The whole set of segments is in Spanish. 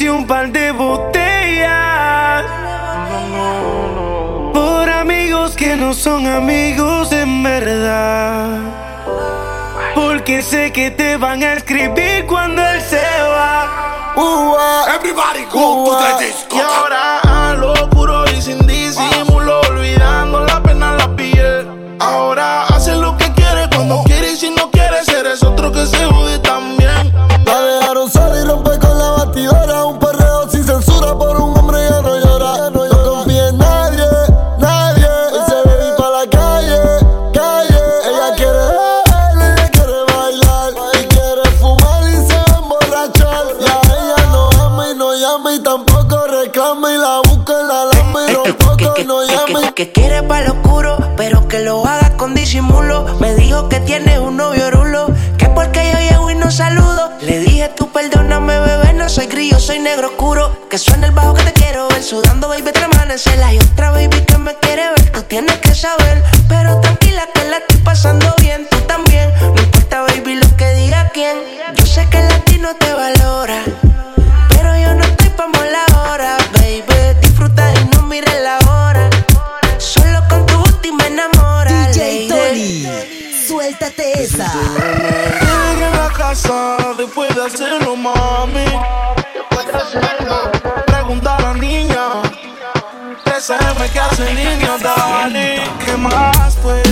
Y un par de botellas. Por amigos que no son amigos en verdad. Porque sé que te van a escribir cuando él se va. Everybody go to the disco. Y ahora a lo hacerlo, mami. Pregunta a la niña. 13M que hace niña, dale. ¿Qué más, pues?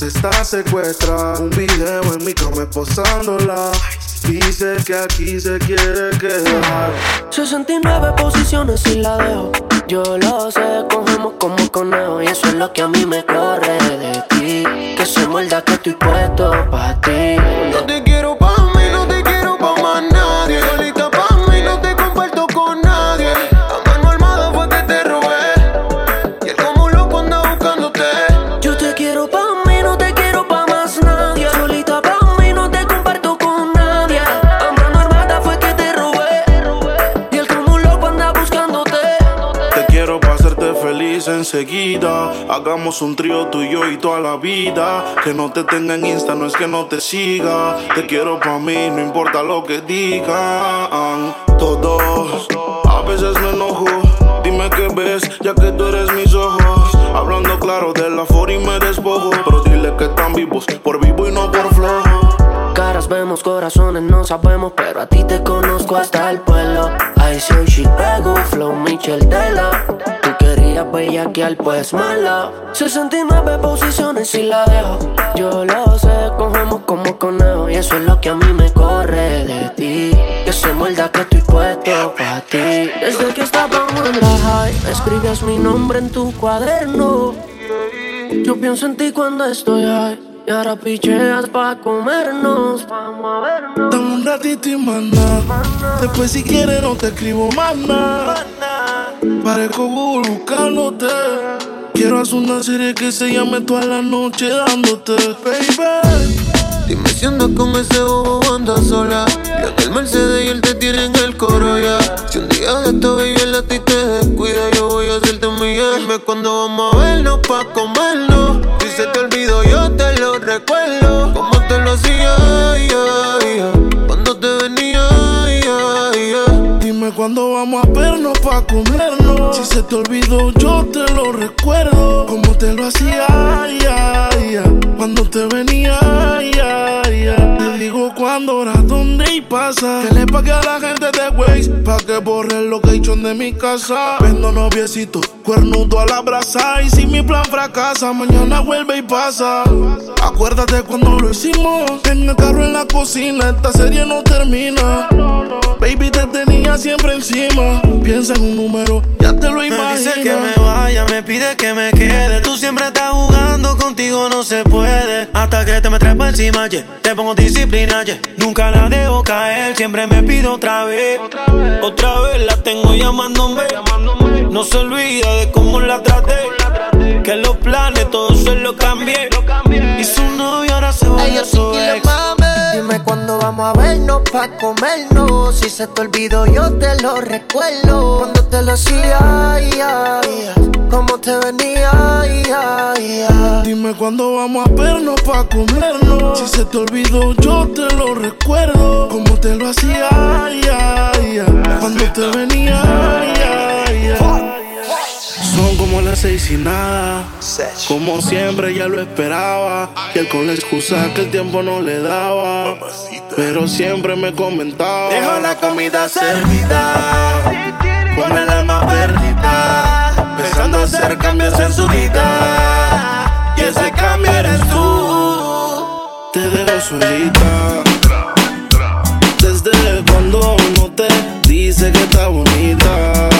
Casa está secuestrada. Un video en mi cama posándola. Dice que aquí se quiere quedar. 69 posiciones y la dejo. Yo lo sé, cogemos como conejo. Y eso es lo que a mí me corre de ti. Que se muerda que estoy puesto pa' ti. No te quiero Hagamos un trío tú y yo y toda la vida. Que no te tenga en Insta, no es que no te siga. Te quiero para mí, no importa lo que digan. Todos, a veces me enojo. Dime qué ves, ya que tú eres mis ojos. Hablando claro de la for y me despojo. Pero dile que están vivos, por vivo y no por flojo. Caras vemos, corazones no sabemos, pero a ti te conozco hasta el pueblo. I soy Chicago, Flow Michel Tela. Tú querías bellaquear, pues mala. 69 posiciones y la dejo. Yo lo sé, cogemos como conejo. Y eso es lo que a mí me corre de ti. Que se muerda que estoy puesto pa' ti. Desde que estábamos en la high, escribías mi nombre en tu cuaderno. Yo pienso en ti cuando estoy high. Y ahora picheas pa' comernos. Vamos a vernos. Dame un ratito y manda. Después, si quieres, no te escribo más nada. Parezco Google buscándote. Quiero hacer una serie que se llame toda la noche dándote, baby. Dime si andas con ese bobo o andas sola. Yo en el Mercedes y él te tiene en el coro ya. Si un día de esto baby él a ti te descuida, yo voy a hacerte mía. Dime cuándo vamos a vernos pa' comernos. Cuándo vamos a vernos pa' comernos. Si se te olvidó, yo te lo recuerdo. Como te lo hacía, ya, ya. Cuando te venía, ya, ya. Digo cuándo, hora, dónde y pasa. Que le pague a la gente de Waze pa' que borre el location de mi casa. Vendo noviecito, cuernudo a la brasa. Y si mi plan fracasa, mañana vuelve y pasa. Acuérdate cuando lo hicimos. En el carro, en la cocina, esta serie no termina. Baby, te tenía siempre encima. Piensa en un número, ya te lo Me imaginas. dice que me vaya, me pide que me quede. Tú siempre estás jugando, contigo no se puede. Hasta que te me trepa encima, yeah. Te pongo disciplina, yeah. Nunca la dejo caer, siempre me pido otra vez. Otra vez la tengo llamándome. No se olvida de cómo la traté. Que los planes todos se los cambié. Y su novio ahora se va Ay, a Dime cuándo vamos a vernos pa' comernos. Si se te olvidó, yo te lo recuerdo. Cuando te lo hacía. Como te venía, ya. Dime cuándo vamos a vernos pa' comernos. Si se te olvidó, yo te lo recuerdo. Como te lo hacía. Cuando te venía. Son como las seis y nada. Como siempre ya lo esperaba. Y él con la excusa que el tiempo no le daba. Pero siempre me comentaba. Dejo la comida servida, con el alma perdida, pensando hacer cambios en su vida. Y ese cambio eres tú. Te dejo solita. Desde cuando no te dice que está bonita.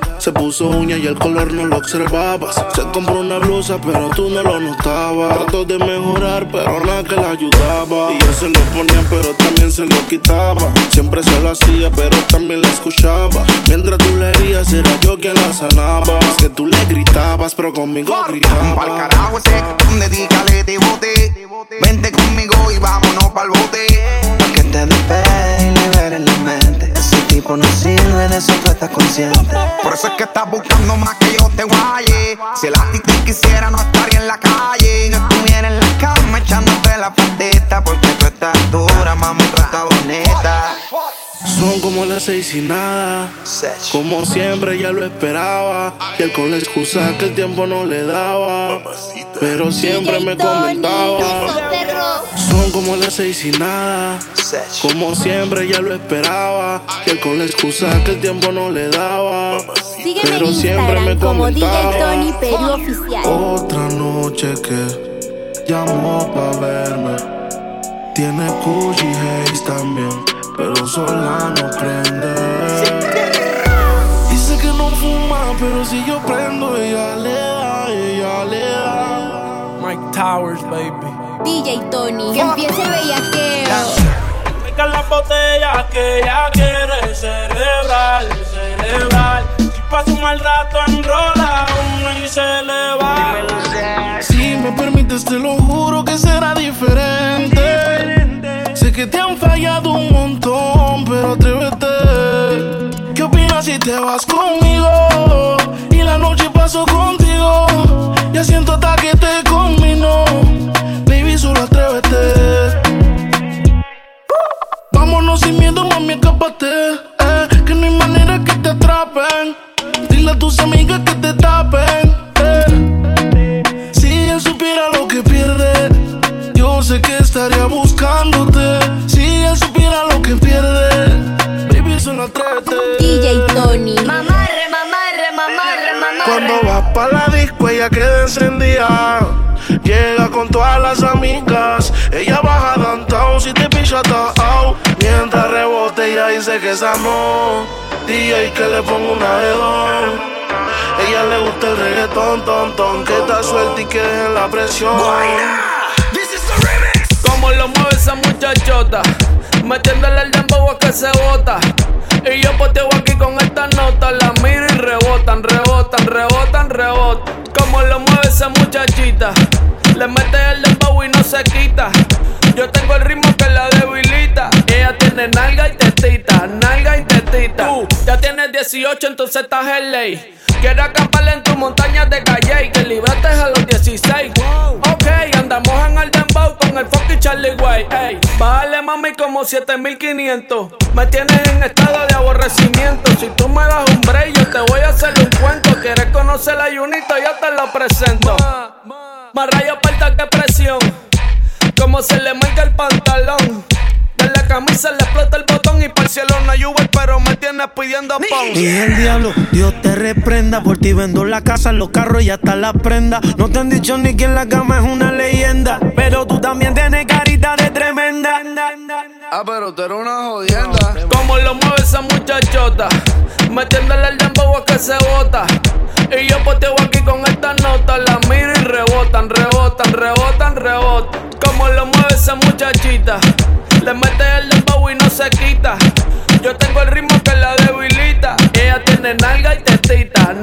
Se puso uña y el color no lo observabas. Se compró una blusa, pero tú no lo notabas. Trató de mejorar, pero nada que la ayudaba. Y él se lo ponía, pero también se lo quitaba. Siempre se lo hacía, pero también la escuchaba. Mientras tú le herías, era yo quien la sanaba. Es que tú le gritabas, pero conmigo Pa'l gritaba. carajo ese dedícale te bote. Vente conmigo y vámonos pa'l bote. Pa' que te despegue y liberes la mente. Ese tipo no sirve, de eso tú estás consciente. Por eso es que estás buscando más que yo te guaye. Si el actitud quisiera, no estaría en la calle. Yo estuviera en la cama echándote la patita. Porque tú estás dura, mami, tú estás bonita. Son como las seis y nada. Como siempre ya lo esperaba. Y él con la excusa que el tiempo no le daba. Pero siempre me comentaba. Son como las seis y nada. Como siempre ya lo esperaba. Y él con la excusa que el tiempo no le daba. Sígueme Pero en siempre me Instagram como DJ comentaba. Tony Oficial. Otra noche que llamó pa' verme. Tiene Gucci Haze también, pero sola no prende. Dice que no fuma, pero si yo prendo, ella le da, Towers, baby. DJ Tony, que empiece el bellaqueo. Pica la botella que ella quiere celebrar, celebrar. Si pasa un mal rato, enrola una y se le va. Si me permites, te lo juro que será diferente. Sé que te han fallado un montón, pero atrévete. ¿Qué opinas si te vas conmigo? Dile a tus amigas que te tapen. eh. Si él supiera lo que pierde, yo sé que estaría buscándote. Si él supiera lo que pierde, baby, solo atrévete. DJ Tony. Mamarre, mamarre, mamarre, mamarre. Cuando vas pa' la disco, ella queda encendida. Llega con todas las amigas. Ella baja downtown si te picha out. Mientras rebote, ella dice que esa no. DJ que le pongo una de dos. ton, ton, ton. Que está suelta y que dejen la presión. Como lo mueve esa muchachota, metiéndole el dembow a que se bota. Y yo poteo aquí con esta nota, la miro y rebotan, rebotan, rebotan, rebotan. Como lo mueve esa muchachita, le mete el dembow y no se quita. Yo tengo el ritmo que la debilita. Ella tiene nalga y tetita, nalga y tetita. Tú ya tienes 18, entonces estás en ley. Quiero acampar en tu montaña de calle y que libraste a los 16. Ok, andamos en el dembow con el fucking Charlie Way. Ey, bájale mami como 7500. Me tienes en estado de aborrecimiento. Si tú me das un break, yo te voy a hacer un cuento. ¿Quieres conocer la Junito? Yo te lo presento. Más rayo falta que presión. Como se le marca el pantalón. Camisa le explota el botón y para el cielo no hay Uber, pero me tienes pidiendo pon. Dije el diablo, Dios te reprenda. Por ti vendo la casa, los carros y hasta la prenda. No te han dicho ni que en la cama es una leyenda. Pero tú también tienes carita de tremenda. Ah, pero tú eres una jodienda. Como lo mueve esa muchachota, metiéndole el dembow a que se bota. Y yo poteo aquí con esta nota, la miro y rebotan, rebotan, rebotan, rebotan. Como lo mueve esa muchachita, le mete el dembow y no se quita. Yo tengo el ritmo que la debilita. Ella tiene nalga y tetita.